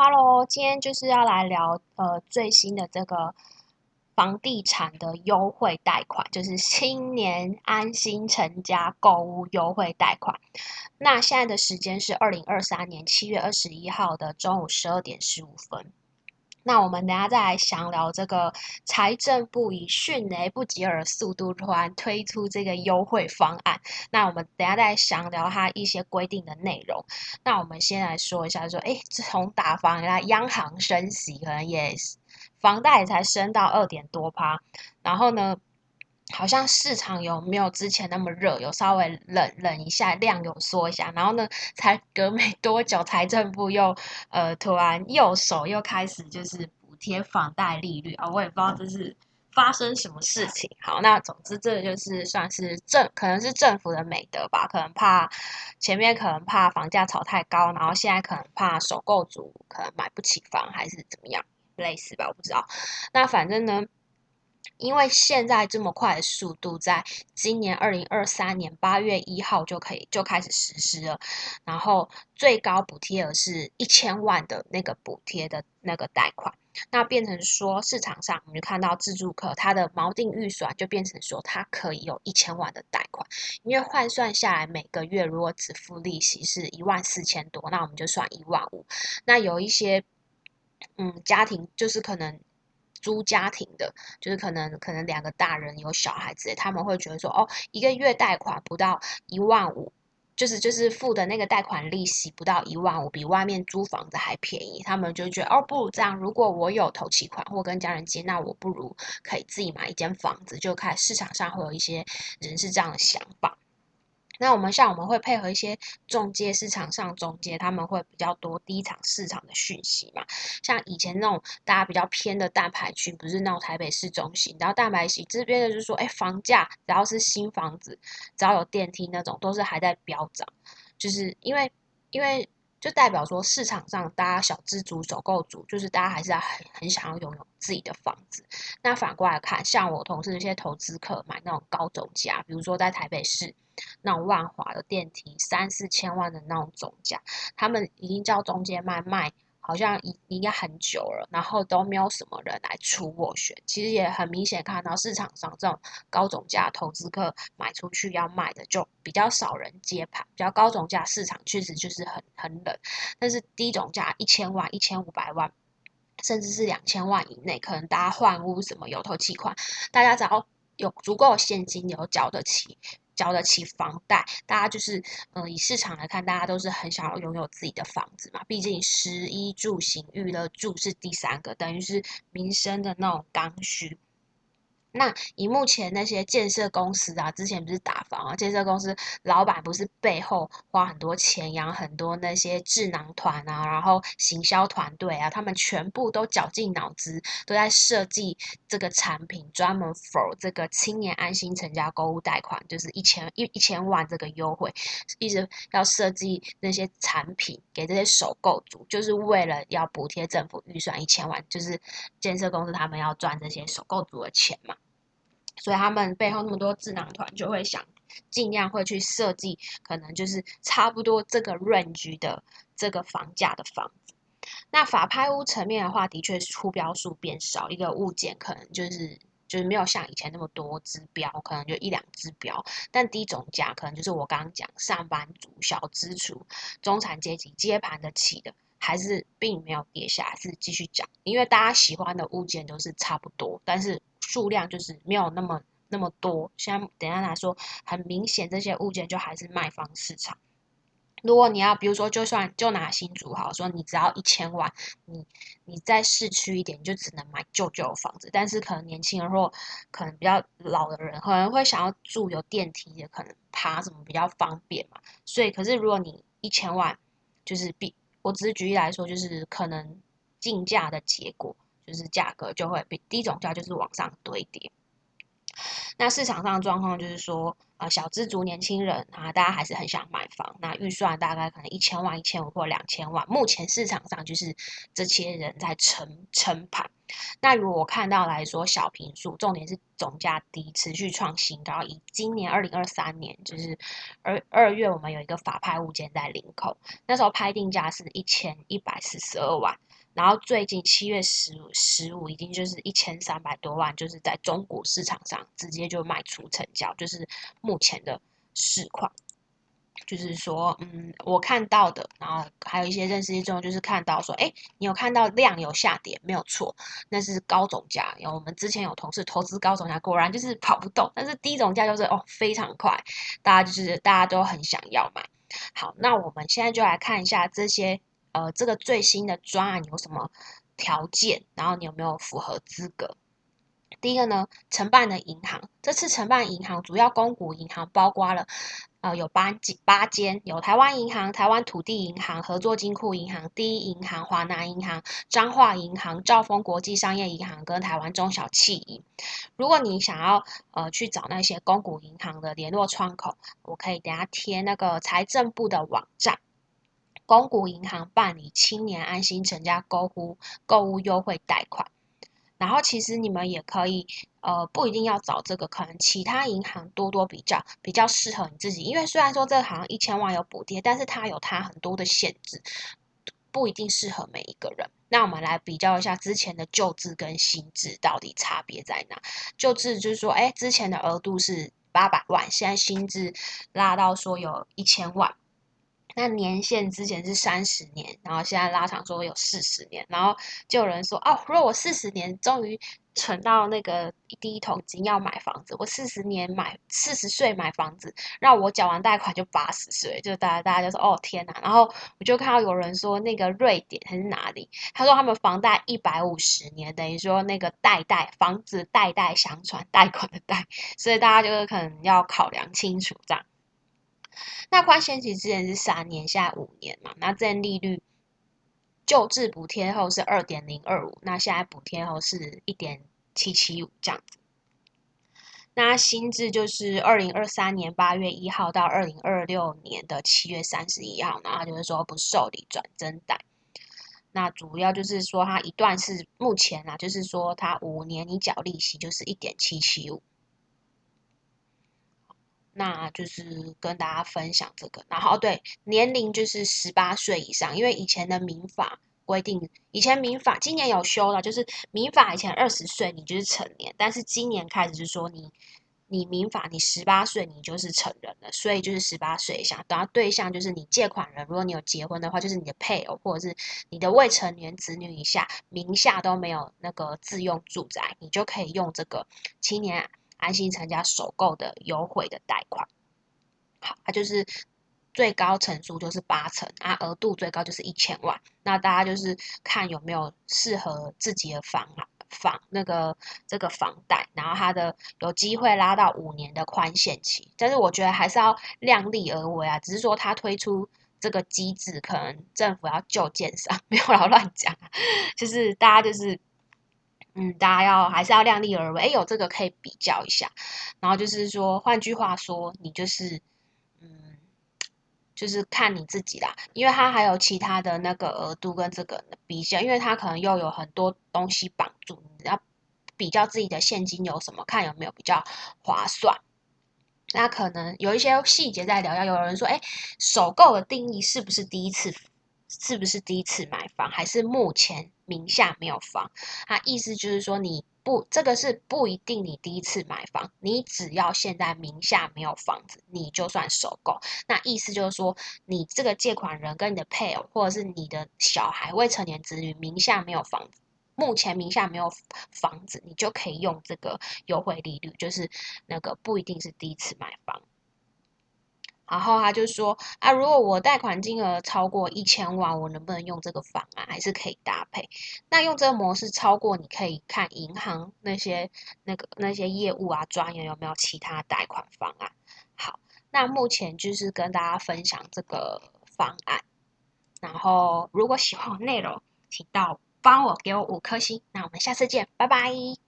Hello，今天就是要来聊呃最新的这个房地产的优惠贷款，就是新年安心成家购物优惠贷款。那现在的时间是二零二三年七月二十一号的中午十二点十五分。那我们等下再来详聊这个财政部以迅雷不及耳速度突然推出这个优惠方案。那我们等下再详聊它一些规定的内容。那我们先来说一下，说哎，从打房以来，央行升息，可能也房贷才升到二点多趴，然后呢？好像市场有没有之前那么热，有稍微冷冷一下，量有缩一下，然后呢，才隔没多久，财政部又呃突然右手又开始就是补贴房贷利率啊，我也不知道这是发生什么事情。好，那总之这就是算是政，可能是政府的美德吧，可能怕前面可能怕房价炒太高，然后现在可能怕首购族可能买不起房，还是怎么样，类似吧，我不知道。那反正呢。因为现在这么快的速度，在今年二零二三年八月一号就可以就开始实施了，然后最高补贴额是一千万的那个补贴的那个贷款，那变成说市场上我们就看到自住客他的锚定预算就变成说他可以有一千万的贷款，因为换算下来每个月如果只付利息是一万四千多，那我们就算一万五，那有一些嗯家庭就是可能。租家庭的，就是可能可能两个大人有小孩子，他们会觉得说，哦，一个月贷款不到一万五，就是就是付的那个贷款利息不到一万五，比外面租房子还便宜，他们就觉得，哦，不如这样，如果我有投期款或跟家人借，那我不如可以自己买一间房子，就看市场上会有一些人是这样的想法。那我们像我们会配合一些中介市场上中介，他们会比较多第一场市场的讯息嘛。像以前那种大家比较偏的大牌区，不是那种台北市中心，然后大牌区这边的就是说，哎，房价只要是新房子，只要有电梯那种，都是还在飙涨。就是因为因为就代表说市场上大家小资族、首购族，就是大家还是很很想要拥有自己的房子。那反过来看，像我同事那些投资客买那种高总价，比如说在台北市。那种万华的电梯三四千万的那种总价，他们已经叫中介卖卖，好像已应该很久了，然后都没有什么人来出斡旋。其实也很明显看到市场上这种高总价投资客买出去要卖的，就比较少人接盘。比较高总价市场确实就是很很冷，但是低总价一千万、一千五百万，甚至是两千万以内，可能大家换屋什么有头期款，大家只要有足够现金流缴得起。交得起房贷，大家就是，嗯，以市场来看，大家都是很想要拥有自己的房子嘛。毕竟，食衣住行娱乐住是第三个，等于是民生的那种刚需。那以目前那些建设公司啊，之前不是打房啊，建设公司老板不是背后花很多钱养很多那些智囊团啊，然后行销团队啊，他们全部都绞尽脑汁，都在设计这个产品，专门 for 这个青年安心成家购物贷款，就是一千一一千万这个优惠，一直要设计那些产品给这些首购族，就是为了要补贴政府预算一千万，就是建设公司他们要赚这些首购族的钱嘛。所以他们背后那么多智囊团就会想尽量会去设计，可能就是差不多这个 range 的这个房价的房子。那法拍屋层面的话，的确是出标数变少，一个物件可能就是就是没有像以前那么多支标，可能就一两支标。但低总价可能就是我刚刚讲上班族、小资族、中产阶级接盘得起的，还是并没有跌下，是继续涨，因为大家喜欢的物件都是差不多，但是。数量就是没有那么那么多，现在等下来说，很明显这些物件就还是卖方市场。如果你要，比如说，就算就拿新竹好，说你只要一千万，你你在市区一点，你就只能买旧旧的房子。但是可能年轻人或可能比较老的人，可能会想要住有电梯的，可能爬什么比较方便嘛。所以，可是如果你一千万，就是比我只是举例来说，就是可能竞价的结果。就是价格就会比低总价就是往上堆叠。那市场上的状况就是说，呃，小资族年轻人啊，大家还是很想买房。那预算大概可能一千万、一千五或两千万。目前市场上就是这些人在撑撑盘。那如果我看到来说，小平数重点是总价低，持续创新高。以今年二零二三年，就是二二月，我们有一个法拍物件在领口，那时候拍定价是一千一百四十二万。然后最近七月十五十五已经就是一千三百多万，就是在中国市场上直接就卖出成交，就是目前的市况。就是说，嗯，我看到的，然后还有一些认识一中，就是看到说，哎，你有看到量有下跌，没有错，那是高总价。有我们之前有同事投资高总价，果然就是跑不动，但是低总价就是哦非常快，大家就是大家都很想要买。好，那我们现在就来看一下这些，呃，这个最新的专案有什么条件，然后你有没有符合资格？第一个呢，承办的银行，这次承办银行主要公股银行包括了。呃，有八几八间，有台湾银行、台湾土地银行、合作金库银行、第一银行、华南银行、彰化银行、兆丰国际商业银行跟台湾中小企银。如果你想要呃去找那些公股银行的联络窗口，我可以等下贴那个财政部的网站，公股银行办理青年安心成家购物购物优惠贷款。然后其实你们也可以，呃，不一定要找这个，可能其他银行多多比较，比较适合你自己。因为虽然说这个好像一千万有补贴，但是它有它很多的限制，不一定适合每一个人。那我们来比较一下之前的旧制跟新制到底差别在哪？旧制就是说，哎，之前的额度是八百万，现在新制拉到说有一千万。那年限之前是三十年，然后现在拉长说有四十年，然后就有人说哦，如果我四十年终于存到那个第一桶金要买房子，我四十年买四十岁买房子，让我缴完贷款就八十岁，就大家大家就说哦天哪，然后我就看到有人说那个瑞典还是哪里，他说他们房贷一百五十年，等于说那个代代房子代代相传，贷款的贷，所以大家就是可能要考量清楚这样。那宽限期之前是三年，现在五年嘛。那这利率旧制补贴后是二点零二五，那现在补贴后是一点七七五这样子。那新制就是二零二三年八月一号到二零二六年的七月三十一号，然后就是说不受理转增贷。那主要就是说它一段是目前啊，就是说它五年你缴利息就是一点七七五。那就是跟大家分享这个，然后对年龄就是十八岁以上，因为以前的民法规定，以前民法今年有修了，就是民法以前二十岁你就是成年，但是今年开始是说你你民法你十八岁你就是成人了，所以就是十八岁以下，然后对象就是你借款人，如果你有结婚的话，就是你的配偶或者是你的未成年子女以下名下都没有那个自用住宅，你就可以用这个青年。安心成家首购的优惠的贷款，好，它就是最高成数就是八成啊，额度最高就是一千万。那大家就是看有没有适合自己的房啊房那个这个房贷，然后它的有机会拉到五年的宽限期。但是我觉得还是要量力而为啊，只是说它推出这个机制，可能政府要救建商，没有老乱讲，就是大家就是。嗯，大家要还是要量力而为。哎，有这个可以比较一下。然后就是说，换句话说，你就是，嗯，就是看你自己啦。因为它还有其他的那个额度跟这个比较，因为它可能又有很多东西绑住，你要比较自己的现金有什么，看有没有比较划算。那可能有一些细节在聊。要有人说，哎，首购的定义是不是第一次？是不是第一次买房，还是目前名下没有房？他意思就是说，你不这个是不一定你第一次买房，你只要现在名下没有房子，你就算首购。那意思就是说，你这个借款人跟你的配偶，或者是你的小孩、未成年子女名下没有房，目前名下没有房子，你就可以用这个优惠利率，就是那个不一定是第一次买房。然后他就说啊，如果我贷款金额超过一千万，我能不能用这个方案？还是可以搭配？那用这个模式超过，你可以看银行那些那个那些业务啊，专员有没有其他贷款方案？好，那目前就是跟大家分享这个方案。然后如果喜欢我内容，请到帮我给我五颗星。那我们下次见，拜拜。